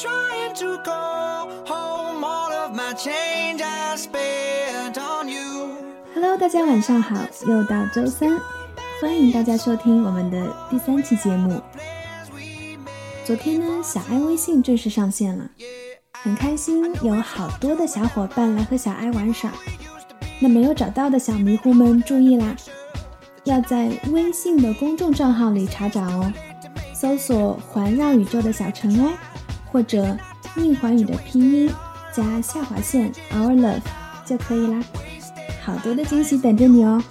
trying to go home. All of my change I spent on you. Hello，大家晚上好，又到周三，欢迎大家收听我们的第三期节目。昨天呢，小爱微信正式上线了，很开心，有好多的小伙伴来和小爱玩耍。那没有找到的小迷糊们注意啦，要在微信的公众账号里查找哦，搜索“环绕宇宙的小尘埃”或者“宁环宇”的拼音加下划线 “our love” 就可以啦。好多的惊喜等着你哦！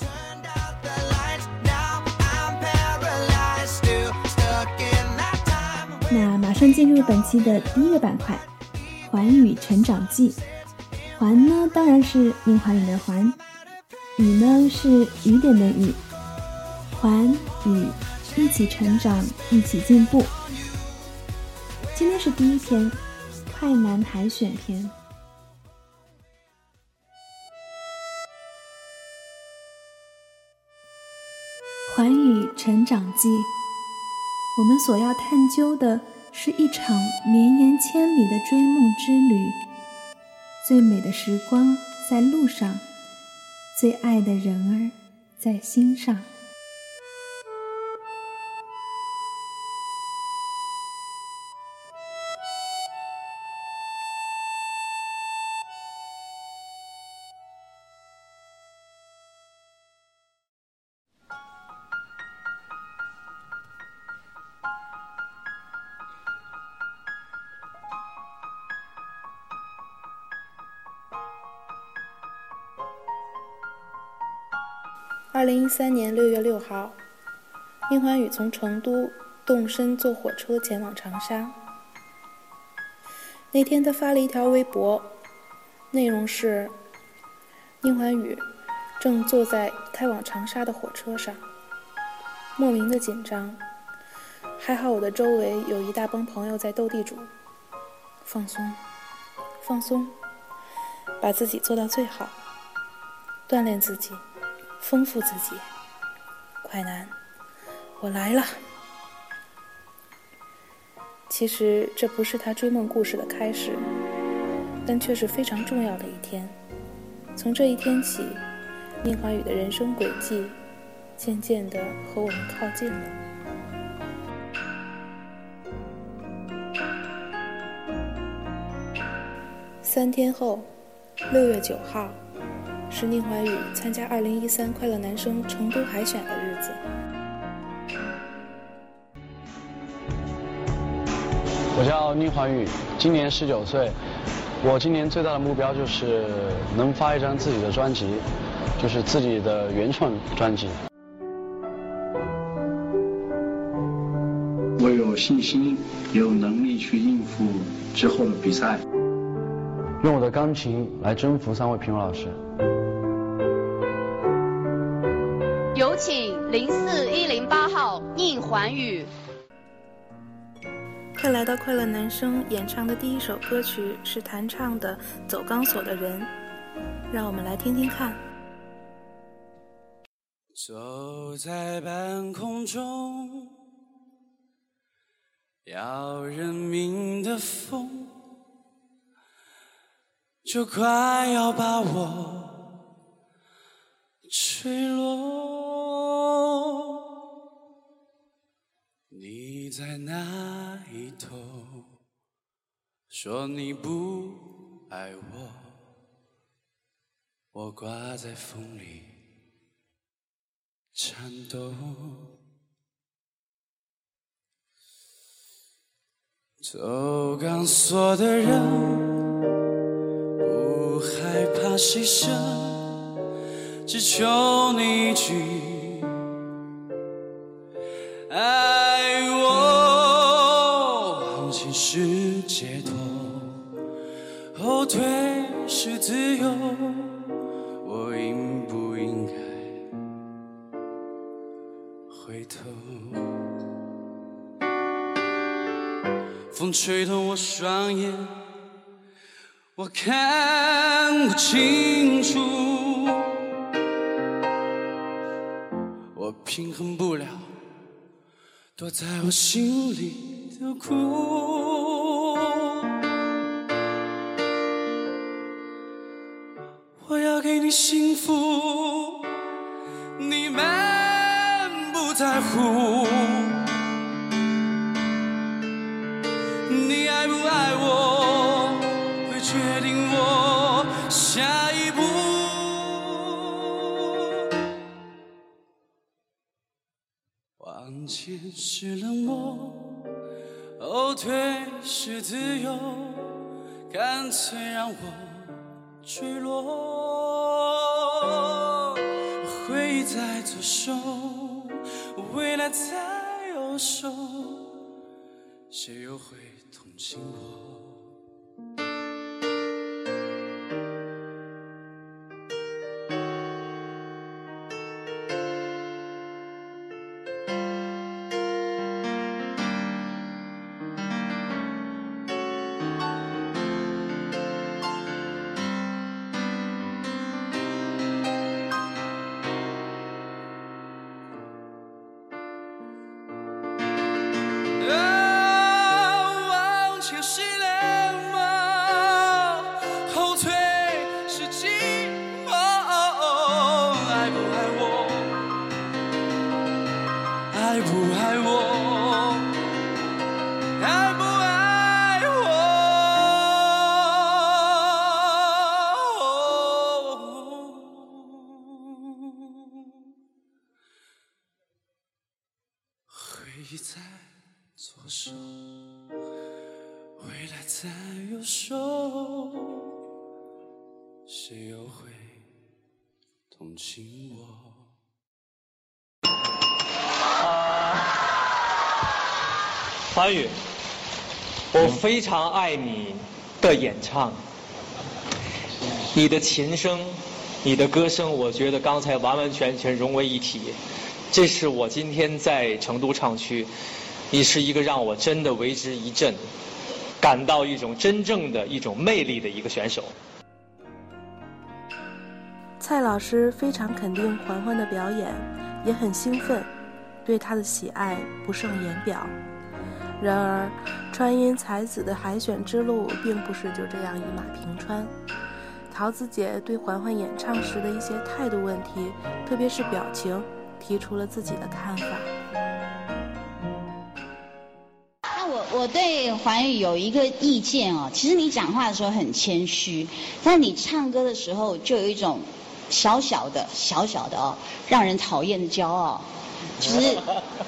那马上进入本期的第一个板块——环宇成长记。环呢，当然是宁环宇的环；宇呢，是雨点的雨。环宇一起成长，一起进步。今天是第一篇，快男海选篇。环宇成长记。我们所要探究的是一场绵延千里的追梦之旅。最美的时光在路上，最爱的人儿在心上。零一三年六月六号，宁欢宇从成都动身坐火车前往长沙。那天他发了一条微博，内容是：宁欢宇正坐在开往长沙的火车上，莫名的紧张。还好我的周围有一大帮朋友在斗地主。放松，放松，把自己做到最好，锻炼自己。丰富自己，快男，我来了。其实这不是他追梦故事的开始，但却是非常重要的一天。从这一天起，宁华宇的人生轨迹渐渐的和我们靠近了。三天后，六月九号。是宁怀宇参加二零一三快乐男声成都海选的日子。我叫宁怀宇，今年十九岁。我今年最大的目标就是能发一张自己的专辑，就是自己的原创专辑。我有信心，有能力去应付之后的比赛。用我的钢琴来征服三位评委老师。有请零四一零八号宁环宇。快来到快乐男声演唱的第一首歌曲是弹唱的《走钢索的人》，让我们来听听看。走在半空中，要人命的风。就快要把我吹落，你在那一头说你不爱我，我挂在风里颤抖，走钢索的人不。害怕牺牲，只求你一句解脱，后退是自由。我应不应该回头？风吹痛我双眼。我看不清楚，我平衡不了躲在我心里的苦。幸福，你们不在乎。你爱不爱我，会决定我下一步。往前是冷漠，后退是自由，干脆让我坠落。回忆在左手，未来在右手，谁又会同情我？同情我？韩宇，我非常爱你的演唱，你的琴声，你的歌声，我觉得刚才完完全全融为一体。这是我今天在成都唱区，你是一个让我真的为之一振，感到一种真正的一种魅力的一个选手。蔡老师非常肯定环环的表演，也很兴奋，对她的喜爱不胜言表。然而，川音才子的海选之路并不是就这样一马平川。桃子姐对环环演唱时的一些态度问题，特别是表情，提出了自己的看法。那我我对环宇有一个意见哦，其实你讲话的时候很谦虚，但你唱歌的时候就有一种小小的小小的哦，让人讨厌的骄傲，就是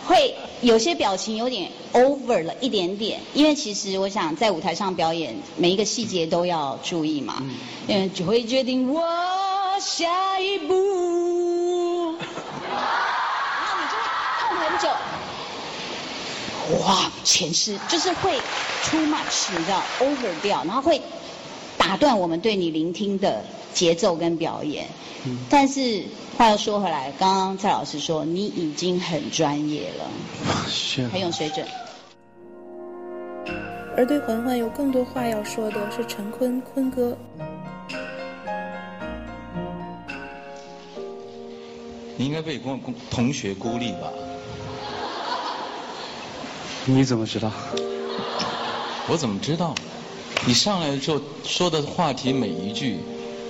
会有些表情有点 over 了一点点。因为其实我想在舞台上表演，每一个细节都要注意嘛，嗯，就会决定我下一步，然后你就会痛很久。哇，前世就是会 too much，你知道 over 掉，然后会打断我们对你聆听的节奏跟表演。但是话又说回来，刚刚蔡老师说你已经很专业了，是很有水准。而对环环有更多话要说的是陈坤坤哥。你应该被公公同学孤立吧？你怎么知道？我怎么知道？你上来的时候说的话题每一句，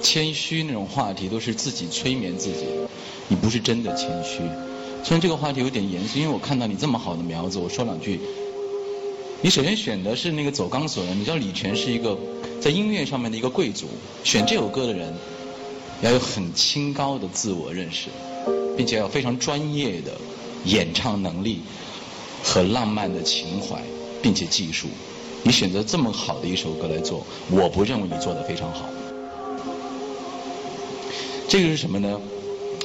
谦虚那种话题都是自己催眠自己，你不是真的谦虚。虽然这个话题有点严肃，因为我看到你这么好的苗子，我说两句。你首先选的是那个走钢索的，你知道李泉是一个在音乐上面的一个贵族，选这首歌的人要有很清高的自我认识，并且要非常专业的演唱能力和浪漫的情怀，并且技术。你选择这么好的一首歌来做，我不认为你做得非常好。这个是什么呢？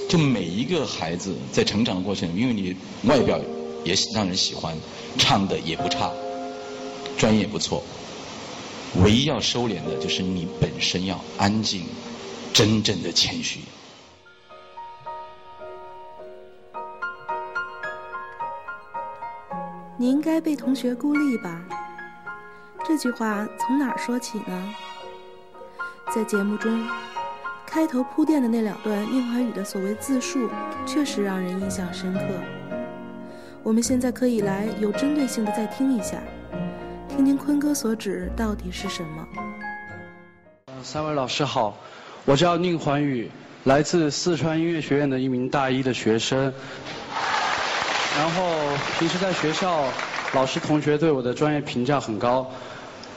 就每一个孩子在成长的过程，因为你外表也让人喜欢，唱的也不差，专业不错。唯一要收敛的就是你本身要安静，真正的谦虚。你应该被同学孤立吧？这句话从哪儿说起呢？在节目中，开头铺垫的那两段宁桓宇的所谓自述，确实让人印象深刻。我们现在可以来有针对性的再听一下，听听坤哥所指到底是什么。三位老师好，我叫宁桓宇，来自四川音乐学院的一名大一的学生。然后平时在学校，老师同学对我的专业评价很高。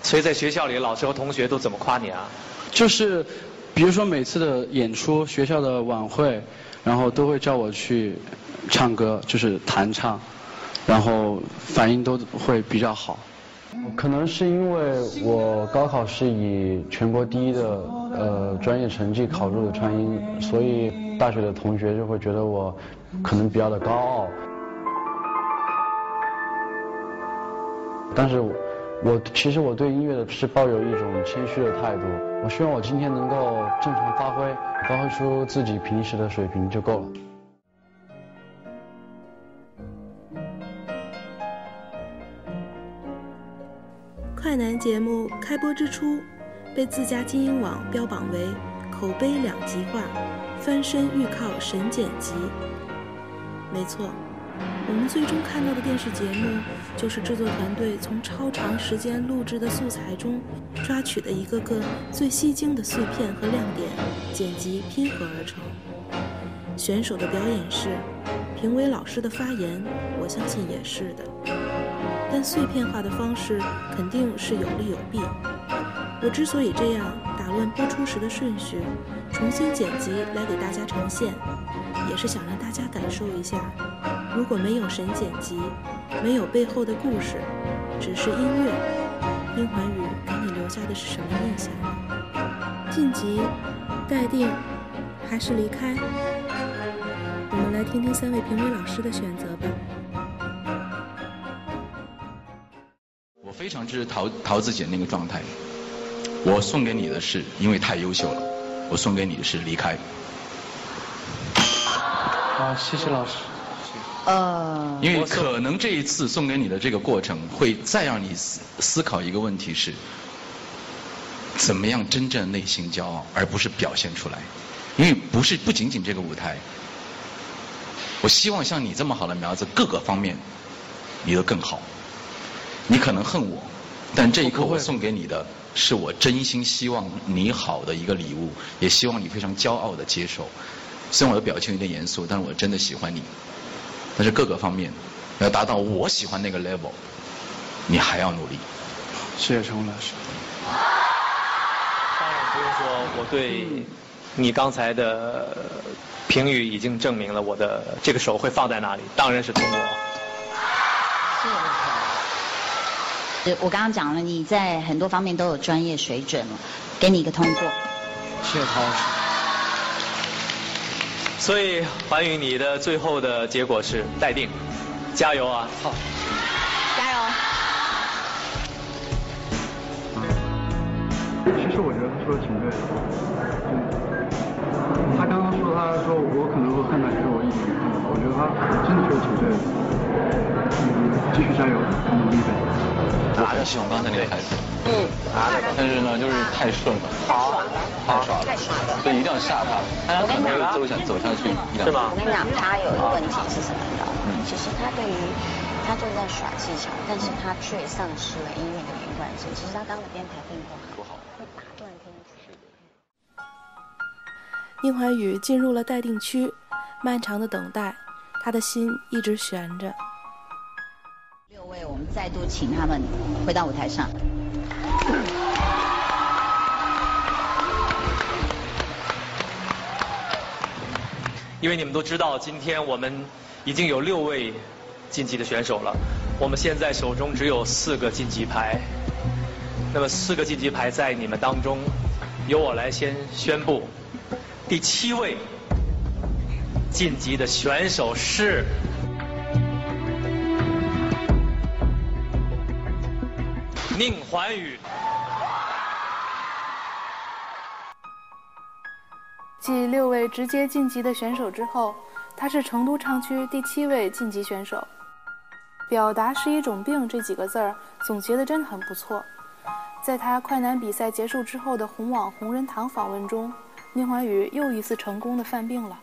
所以在学校里，老师和同学都怎么夸你啊？就是，比如说每次的演出、学校的晚会，然后都会叫我去唱歌，就是弹唱，然后反应都会比较好。可能是因为我高考是以全国第一的呃专业成绩考入的川音，所以大学的同学就会觉得我可能比较的高傲。但是我，其实我对音乐的是抱有一种谦虚的态度。我希望我今天能够正常发挥，发挥出自己平时的水平就够了。快男节目开播之初，被自家金鹰网标榜为口碑两极化，翻身欲靠神剪辑。没错，我们最终看到的电视节目，就是制作团队从超长时间录制的素材中抓取的一个个最吸睛的碎片和亮点，剪辑拼合而成。选手的表演是，评委老师的发言，我相信也是的。但碎片化的方式肯定是有利有弊。我之所以这样打乱播出时的顺序，重新剪辑来给大家呈现，也是想让大家感受一下，如果没有神剪辑，没有背后的故事，只是音乐，殷环宇给你留下的是什么印象？晋级、待定，还是离开？我们来听听三位评委老师的选择吧。我非常支持桃桃子姐那个状态。我送给你的是，因为太优秀了，我送给你的是离开。好，谢谢老师。呃，因为可能这一次送给你的这个过程，会再让你思思考一个问题是，怎么样真正内心骄傲，而不是表现出来。因为不是不仅仅这个舞台，我希望像你这么好的苗子，各个方面你都更好。你可能恨我，但这一刻我送给你的是我真心希望你好的一个礼物，也希望你非常骄傲的接受。虽然我的表情有点严肃，但是我真的喜欢你。但是各个方面要达到我喜欢那个 level，你还要努力。谢谢陈红老师。当然不用说，我对你刚才的评语已经证明了我的这个手会放在哪里，当然是通过。是我刚刚讲了，你在很多方面都有专业水准了，给你一个通过。谢谢陶老师。所以环宇，你的最后的结果是待定，加油啊！好，加油！其实我觉得他说的挺对的，嗯，他刚刚说他说我可能会恨他，其实我一点没恨他，我觉得他真的说的挺对的，嗯，继续加油，努力呗。我很喜欢刚才那个台词，嗯，但是呢，就是太顺了，好，太爽了，太耍了，所以一定要吓他，他可能会走下走下去，是吗我跟你讲，他有一个问题是什么？你知道吗？其实他对于他就在耍技巧，但是他却丧失了音乐的连贯性。其实他刚刚的编排并不好，会打断听者。殷怀宇进入了待定区，漫长的等待，他的心一直悬着。六位，我们再度请他们回到舞台上。因为你们都知道，今天我们已经有六位晋级的选手了，我们现在手中只有四个晋级牌。那么四个晋级牌在你们当中，由我来先宣布，第七位晋级的选手是宁桓宇。继六位直接晋级的选手之后，他是成都唱区第七位晋级选手。表达是一种病这几个字儿总结的真的很不错。在他快男比赛结束之后的红网红人堂访问中，宁桓宇又一次成功的犯病了。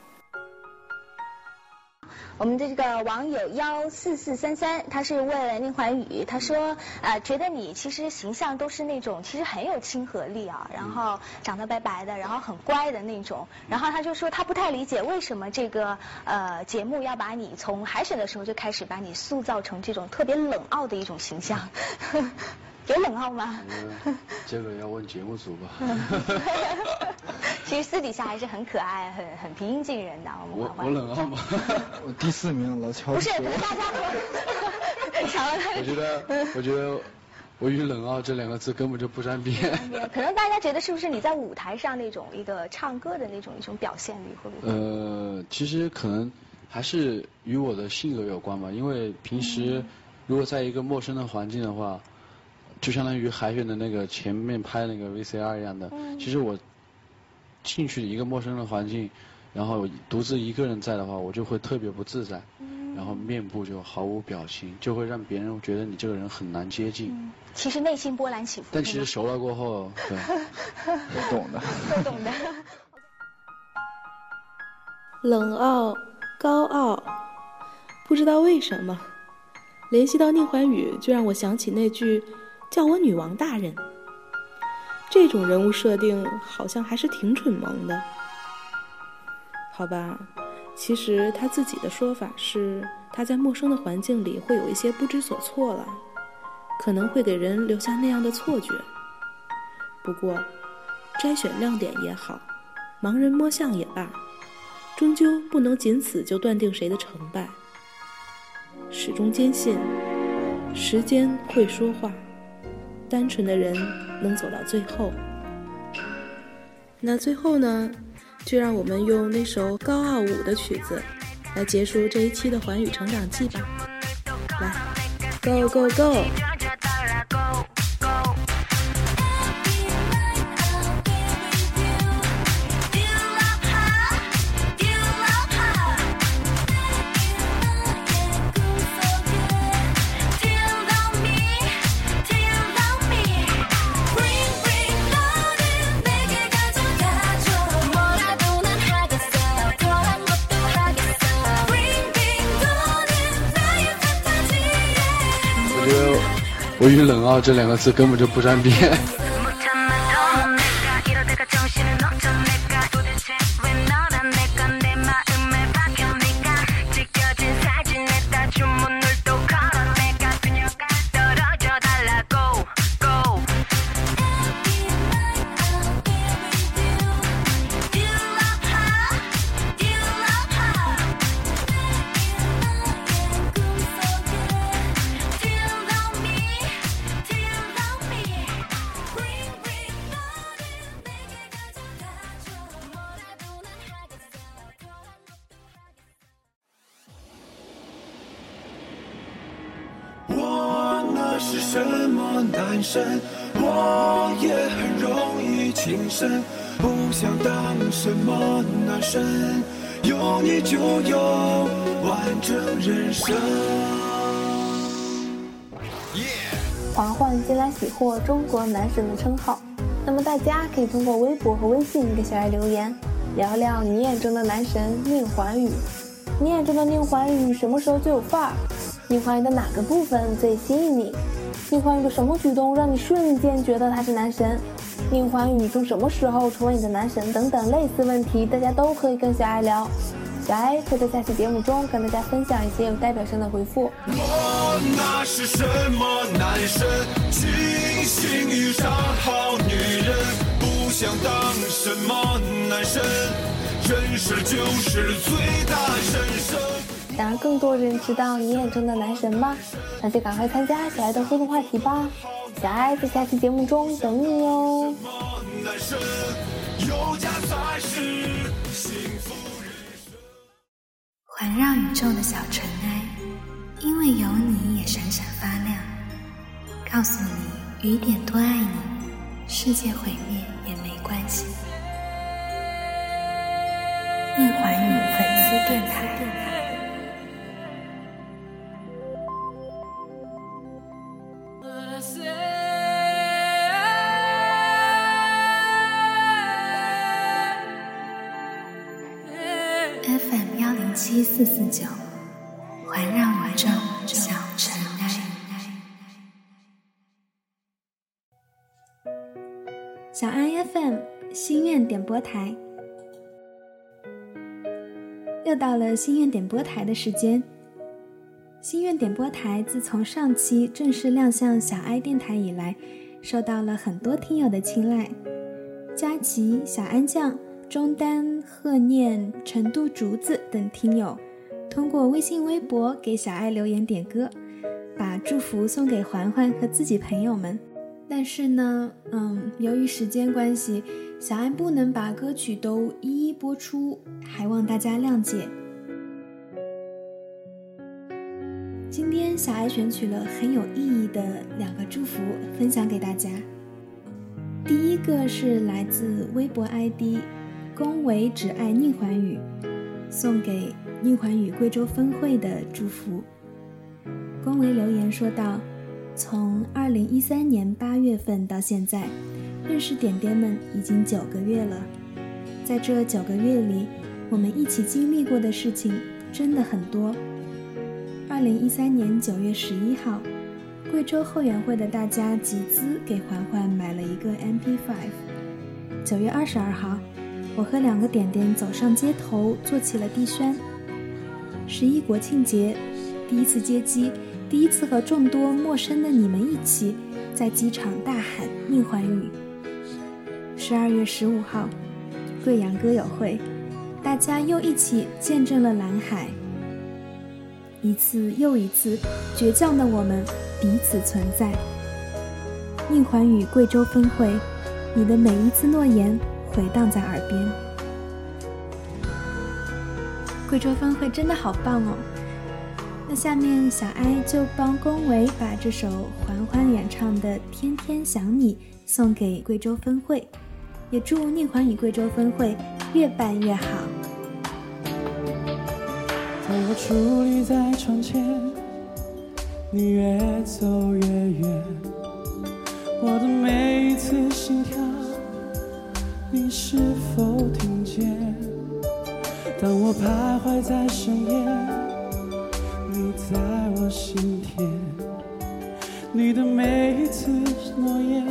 我们的这个网友幺四四三三，他是问了宁怀宇，他说呃，觉得你其实形象都是那种其实很有亲和力啊，然后长得白白的，然后很乖的那种，然后他就说他不太理解为什么这个呃节目要把你从海选的时候就开始把你塑造成这种特别冷傲的一种形象，有冷傲吗？这个要问节目组吧。其实私底下还是很可爱、很很平易近人的。我们我我冷傲吗？我第四名，老乔。不是，可能大家抢了他。我觉得，我觉得我与冷傲这两个字根本就不沾边。可能大家觉得是不是你在舞台上那种一个唱歌的那种一种表现力会不会？呃，其实可能还是与我的性格有关吧，因为平时如果在一个陌生的环境的话，就相当于海选的那个前面拍那个 VCR 一样的。其实我进去一个陌生的环境，然后独自一个人在的话，我就会特别不自在，然后面部就毫无表情，就会让别人觉得你这个人很难接近。其实内心波澜起伏。但其实熟了过后，对，都懂的。都懂的。冷傲、高傲，不知道为什么，联系到宁怀宇，就让我想起那句“叫我女王大人”。这种人物设定好像还是挺蠢萌的。好吧，其实他自己的说法是，他在陌生的环境里会有一些不知所措了，可能会给人留下那样的错觉。不过，摘选亮点也好，盲人摸象也罢。终究不能仅此就断定谁的成败。始终坚信，时间会说话，单纯的人能走到最后。那最后呢，就让我们用那首高傲舞的曲子来结束这一期的环宇成长记吧。来，Go Go Go！我与冷傲这两个字根本就不沾边。就有完整人生。嬛嬛近来喜获中国男神的称号，那么大家可以通过微博和微信给小爱留言，聊聊你眼中的男神宁桓宇。你眼中的宁桓宇什么时候最有范儿？宁桓宇的哪个部分最吸引你？宁桓宇的什么举动让你瞬间觉得他是男神？宁桓宇从什么时候成为你的男神？等等类似问题，大家都可以跟小爱聊。小爱会在下期节目中跟大家分享一些有代表性的回复。我那是什么男神？庆幸遇上好女人，不想当什么男神，就是最大神圣。想让更多人知道你眼中的男神吗？那就赶快参加小爱的互动话题吧！小爱在下期节目中等你哦。男神有家才是幸福。环绕宇宙的小尘埃，因为有你也闪闪发亮。告诉你，雨点多爱你，世界毁灭也没关系。应环宇粉丝电台。七四四九环绕我周小尘埃。小安 fm 心愿点播台。又到了心愿点播台的时间。心愿点播台自从上期正式亮相小爱电台以来受到了很多听友的青睐。佳琪小安酱中丹、贺念、成都竹子等听友，通过微信、微博给小爱留言点歌，把祝福送给环环和自己朋友们。但是呢，嗯，由于时间关系，小爱不能把歌曲都一一播出，还望大家谅解。今天小爱选取了很有意义的两个祝福，分享给大家。第一个是来自微博 ID“ 恭维只爱宁环宇”，送给宁环宇贵州分会的祝福。恭维留言说道。从二零一三年八月份到现在，认识点点们已经九个月了。在这九个月里，我们一起经历过的事情真的很多。二零一三年九月十一号，贵州后援会的大家集资给环环买了一个 MP5。九月二十二号，我和两个点点走上街头做起了地宣。十一国庆节，第一次接机。第一次和众多陌生的你们一起在机场大喊“宁环宇”。十二月十五号，贵阳歌友会，大家又一起见证了蓝海。一次又一次，倔强的我们彼此存在。宁环宇贵州分会，你的每一次诺言回荡在耳边。贵州分会真的好棒哦！那下面小哀就帮龚维把这首环环演唱的《天天想你》送给贵州分会，也祝宁环宇贵州分会越办越好。当我矗立在窗前，你越走越远，我的每一次心跳，你是否听见？当我徘徊在深夜。你在我心田，你的每一次诺言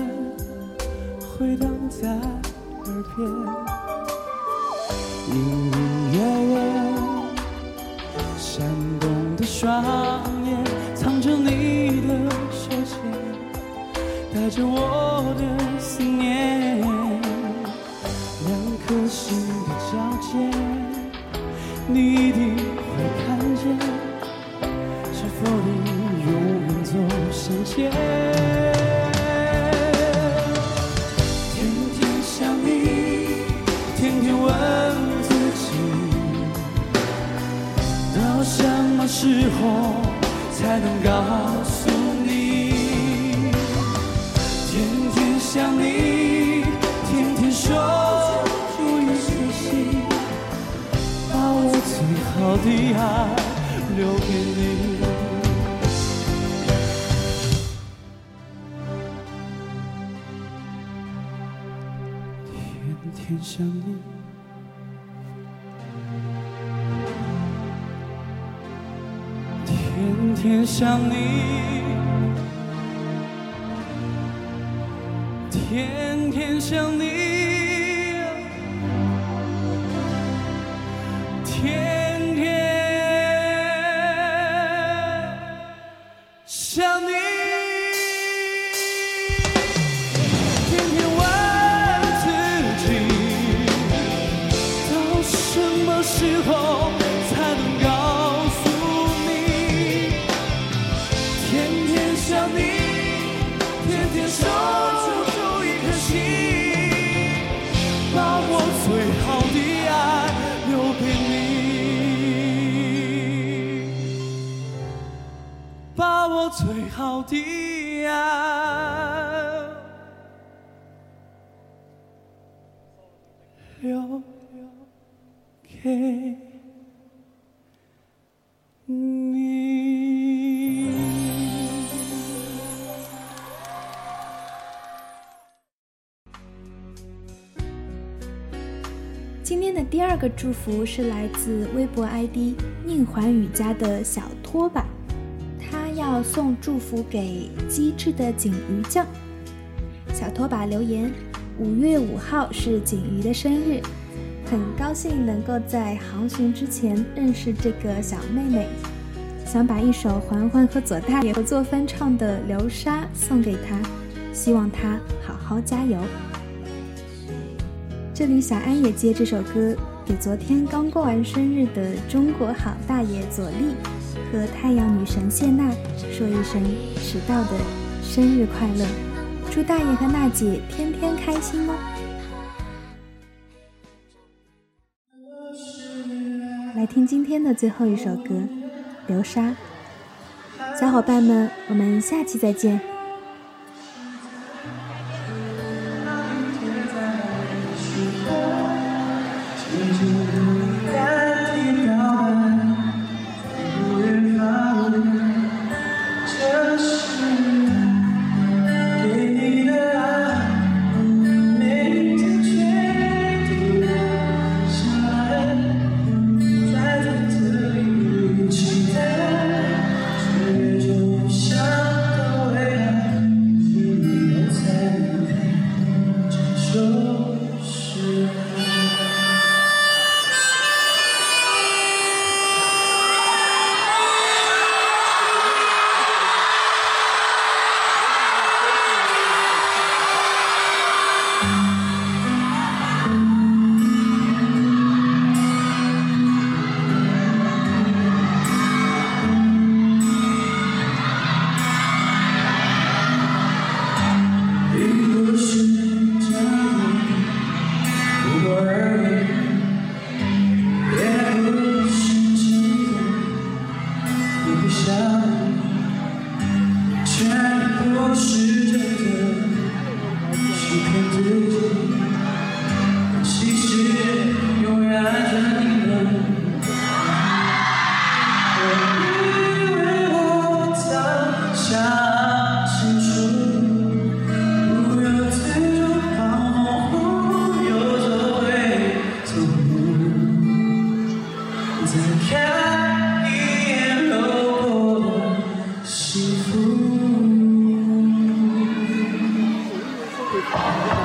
回荡在耳边，隐隐约约闪动的双的爱留给你。天天想你，天天想你，天天想你，好的爱。留给你。今天的第二个祝福是来自微博 ID 宁环宇家的小拖把，要送祝福给机智的锦鱼酱。小拖把留言：五月五号是锦瑜的生日，很高兴能够在航行之前认识这个小妹妹，想把一首环环和左大爷合作翻唱的《流沙》送给她，希望她好好加油。这里小安也借这首歌给昨天刚过完生日的中国好大爷左立和太阳女神谢娜说一声迟到的生日快乐，祝大爷和娜姐天天开心哦！来听今天的最后一首歌《流沙》，小伙伴们，我们下期再见。爱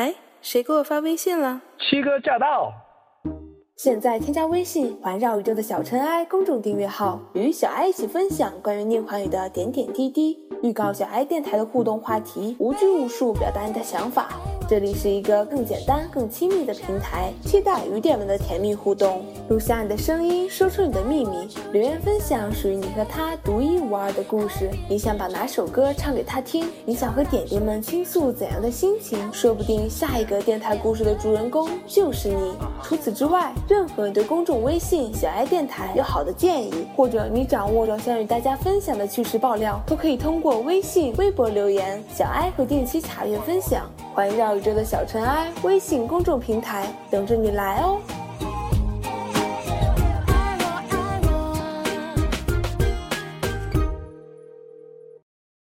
哎，谁给我发微信了？七哥驾到！现在添加微信“环绕宇宙的小尘埃”公众订阅号，与小爱一起分享关于念环宇的点点滴滴，预告小爱电台的互动话题，无拘无束表达你的想法。这里是一个更简单、更亲密的平台，期待与点们的甜蜜互动。录下你的声音，说出你的秘密，留言分享属于你和他独一无二的故事。你想把哪首歌唱给他听？你想和点点们倾诉怎样的心情？说不定下一个电台故事的主人公就是你。除此之外，任何对公众微信“小爱电台”有好的建议，或者你掌握着想与大家分享的趣事爆料，都可以通过微信、微博留言，小爱会定期查阅分享。环绕宇宙的小尘埃微信公众平台等着你来哦。